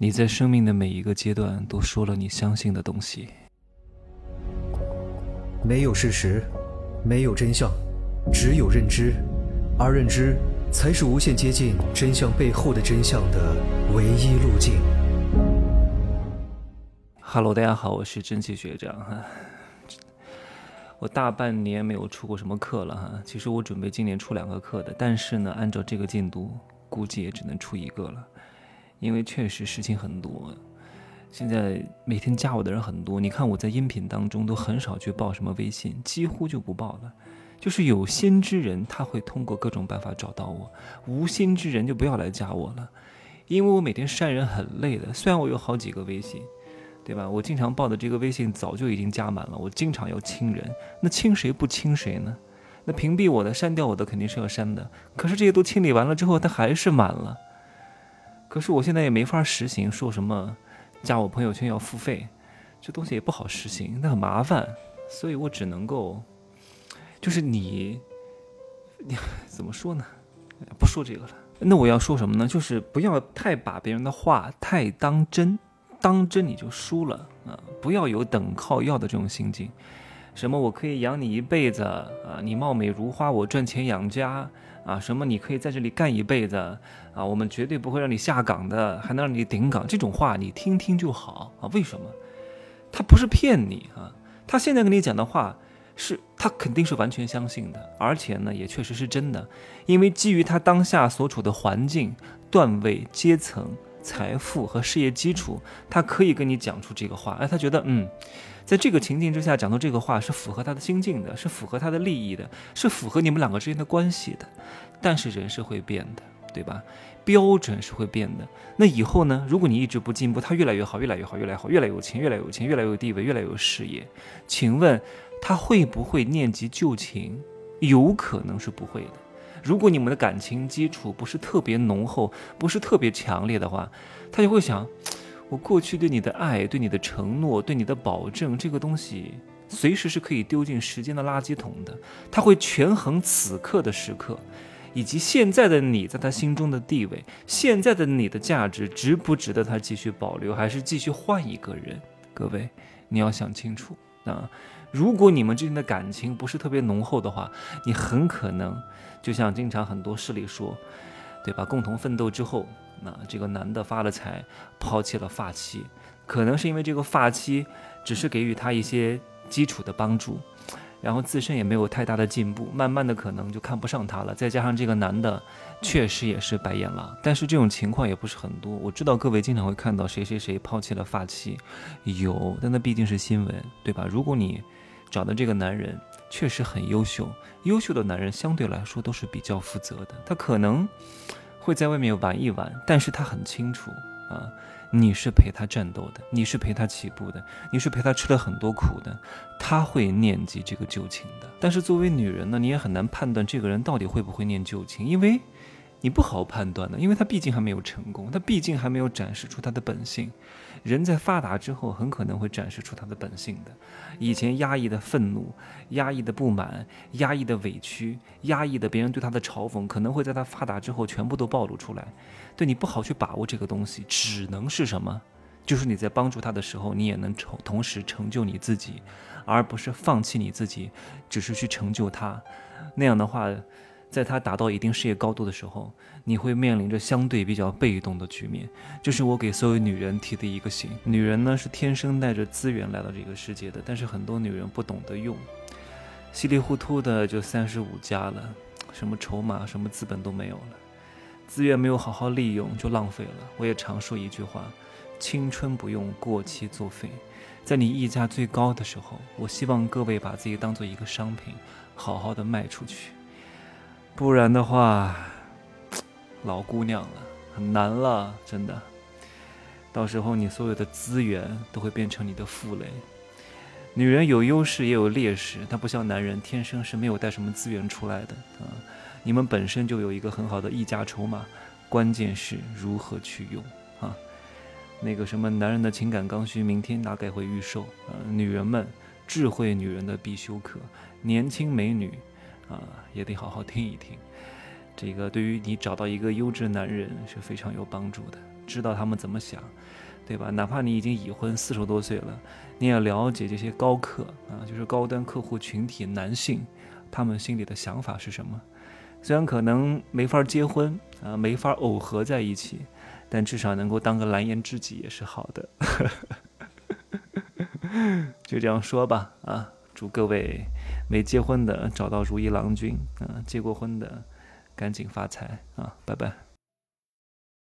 你在生命的每一个阶段都说了你相信的东西。没有事实，没有真相，只有认知，而认知才是无限接近真相背后的真相的唯一路径。Hello，大家好，我是蒸汽学长哈。我大半年没有出过什么课了哈。其实我准备今年出两个课的，但是呢，按照这个进度，估计也只能出一个了。因为确实事情很多，现在每天加我的人很多。你看我在音频当中都很少去报什么微信，几乎就不报了。就是有心之人他会通过各种办法找到我，无心之人就不要来加我了。因为我每天删人很累的。虽然我有好几个微信，对吧？我经常报的这个微信早就已经加满了，我经常要清人。那清谁不清谁呢？那屏蔽我的、删掉我的肯定是要删的。可是这些都清理完了之后，它还是满了。可是我现在也没法实行，说什么加我朋友圈要付费，这东西也不好实行，那很麻烦，所以我只能够，就是你，你怎么说呢？不说这个了。那我要说什么呢？就是不要太把别人的话太当真，当真你就输了啊！不要有等靠要的这种心境。什么我可以养你一辈子啊？你貌美如花，我赚钱养家。啊，什么你可以在这里干一辈子啊？我们绝对不会让你下岗的，还能让你顶岗。这种话你听听就好啊。为什么？他不是骗你啊，他现在跟你讲的话是他肯定是完全相信的，而且呢也确实是真的，因为基于他当下所处的环境、段位、阶层、财富和事业基础，他可以跟你讲出这个话。哎，他觉得嗯。在这个情境之下讲到这个话是符合他的心境的，是符合他的利益的，是符合你们两个之间的关系的。但是人是会变的，对吧？标准是会变的。那以后呢？如果你一直不进步，他越来越好，越来越好，越来越好，越来越有钱，越来越有钱，越来越有地位，越来越有事业，请问他会不会念及旧情？有可能是不会的。如果你们的感情基础不是特别浓厚，不是特别强烈的话，他就会想。我过去对你的爱、对你的承诺、对你的保证，这个东西随时是可以丢进时间的垃圾桶的。他会权衡此刻的时刻，以及现在的你在他心中的地位，现在的你的价值值不值得他继续保留，还是继续换一个人？各位，你要想清楚啊！如果你们之间的感情不是特别浓厚的话，你很可能就像经常很多事里说，对吧？共同奋斗之后。那这个男的发了财，抛弃了发妻，可能是因为这个发妻只是给予他一些基础的帮助，然后自身也没有太大的进步，慢慢的可能就看不上他了。再加上这个男的确实也是白眼狼，但是这种情况也不是很多。我知道各位经常会看到谁谁谁抛弃了发妻，有，但那毕竟是新闻，对吧？如果你找的这个男人确实很优秀，优秀的男人相对来说都是比较负责的，他可能。会在外面玩一玩，但是他很清楚啊，你是陪他战斗的，你是陪他起步的，你是陪他吃了很多苦的，他会念及这个旧情的。但是作为女人呢，你也很难判断这个人到底会不会念旧情，因为。你不好判断的，因为他毕竟还没有成功，他毕竟还没有展示出他的本性。人在发达之后，很可能会展示出他的本性的。以前压抑的愤怒、压抑的不满、压抑的委屈、压抑的别人对他的嘲讽，可能会在他发达之后全部都暴露出来。对你不好去把握这个东西，只能是什么？就是你在帮助他的时候，你也能成同时成就你自己，而不是放弃你自己，只是去成就他。那样的话。在他达到一定事业高度的时候，你会面临着相对比较被动的局面。这是我给所有女人提的一个醒：女人呢是天生带着资源来到这个世界的，但是很多女人不懂得用，稀里糊涂的就三十五加了，什么筹码、什么资本都没有了，资源没有好好利用就浪费了。我也常说一句话：青春不用过期作废。在你溢价最高的时候，我希望各位把自己当做一个商品，好好的卖出去。不然的话，老姑娘了，很难了，真的。到时候你所有的资源都会变成你的负累。女人有优势也有劣势，她不像男人天生是没有带什么资源出来的啊。你们本身就有一个很好的溢价筹码，关键是如何去用啊。那个什么男人的情感刚需，明天大概会预售啊。女人们，智慧女人的必修课，年轻美女。啊，也得好好听一听，这个对于你找到一个优质男人是非常有帮助的。知道他们怎么想，对吧？哪怕你已经已婚四十多岁了，你也了解这些高客啊，就是高端客户群体男性，他们心里的想法是什么？虽然可能没法结婚啊，没法耦合在一起，但至少能够当个蓝颜知己也是好的。就这样说吧，啊，祝各位没结婚的找到如意郎君，啊，结过婚的赶紧发财啊，拜拜。